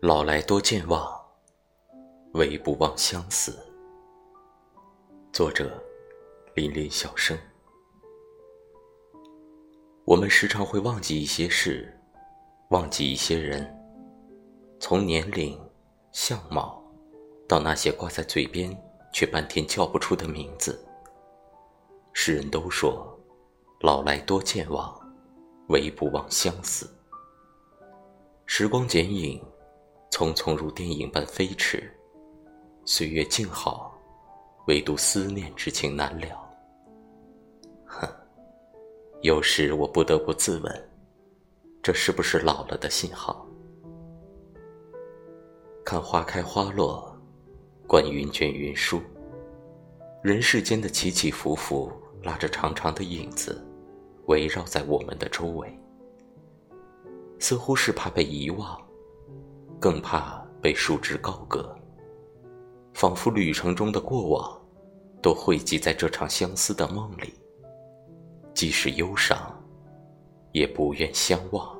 老来多健忘，唯不忘相思。作者：林林小生。我们时常会忘记一些事，忘记一些人，从年龄、相貌，到那些挂在嘴边却半天叫不出的名字。世人都说，老来多健忘，唯不忘相思。时光剪影。匆匆如电影般飞驰，岁月静好，唯独思念之情难了。哼，有时我不得不自问，这是不是老了的信号？看花开花落，观云卷云舒，人世间的起起伏伏，拉着长长的影子，围绕在我们的周围，似乎是怕被遗忘。更怕被束之高阁，仿佛旅程中的过往，都汇集在这场相思的梦里。即使忧伤，也不愿相忘。